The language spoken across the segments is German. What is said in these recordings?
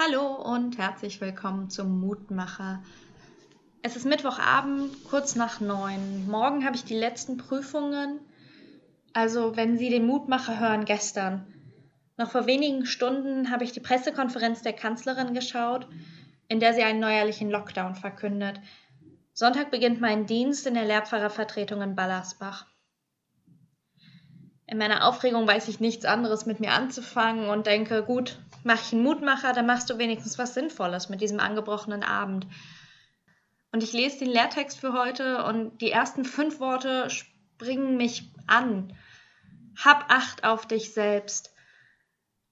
Hallo und herzlich willkommen zum Mutmacher. Es ist Mittwochabend, kurz nach neun. Morgen habe ich die letzten Prüfungen. Also, wenn Sie den Mutmacher hören, gestern. Noch vor wenigen Stunden habe ich die Pressekonferenz der Kanzlerin geschaut, in der sie einen neuerlichen Lockdown verkündet. Sonntag beginnt mein Dienst in der Lehrpfarrervertretung in Ballersbach. In meiner Aufregung weiß ich nichts anderes mit mir anzufangen und denke, gut, mach ich einen Mutmacher, dann machst du wenigstens was Sinnvolles mit diesem angebrochenen Abend. Und ich lese den Lehrtext für heute und die ersten fünf Worte springen mich an. Hab Acht auf dich selbst.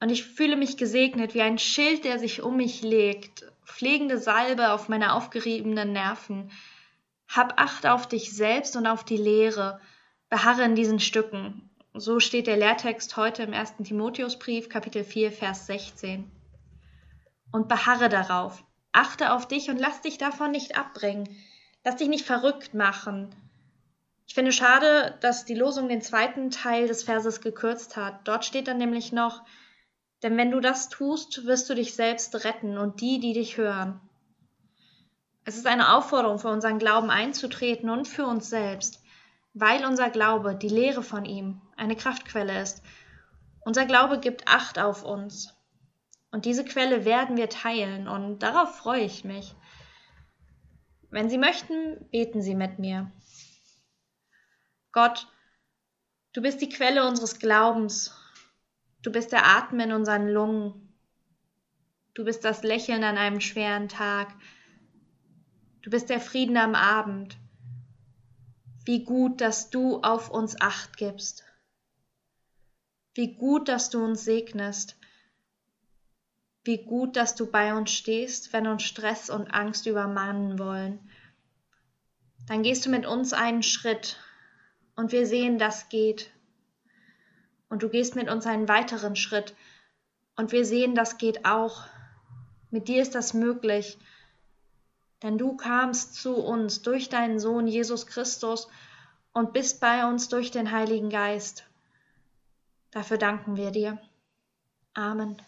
Und ich fühle mich gesegnet wie ein Schild, der sich um mich legt, pflegende Salbe auf meine aufgeriebenen Nerven. Hab Acht auf dich selbst und auf die Lehre. Beharre in diesen Stücken. So steht der Lehrtext heute im 1. Timotheusbrief, Kapitel 4, Vers 16. Und beharre darauf. Achte auf dich und lass dich davon nicht abbringen. Lass dich nicht verrückt machen. Ich finde schade, dass die Losung den zweiten Teil des Verses gekürzt hat. Dort steht dann nämlich noch, denn wenn du das tust, wirst du dich selbst retten und die, die dich hören. Es ist eine Aufforderung, für unseren Glauben einzutreten und für uns selbst weil unser Glaube, die Lehre von ihm, eine Kraftquelle ist. Unser Glaube gibt Acht auf uns. Und diese Quelle werden wir teilen und darauf freue ich mich. Wenn Sie möchten, beten Sie mit mir. Gott, du bist die Quelle unseres Glaubens. Du bist der Atem in unseren Lungen. Du bist das Lächeln an einem schweren Tag. Du bist der Frieden am Abend wie gut, dass du auf uns acht gibst. Wie gut, dass du uns segnest. Wie gut, dass du bei uns stehst, wenn uns Stress und Angst übermannen wollen. Dann gehst du mit uns einen Schritt und wir sehen, das geht. Und du gehst mit uns einen weiteren Schritt und wir sehen, das geht auch. Mit dir ist das möglich denn du kamst zu uns durch deinen Sohn Jesus Christus und bist bei uns durch den Heiligen Geist. Dafür danken wir dir. Amen.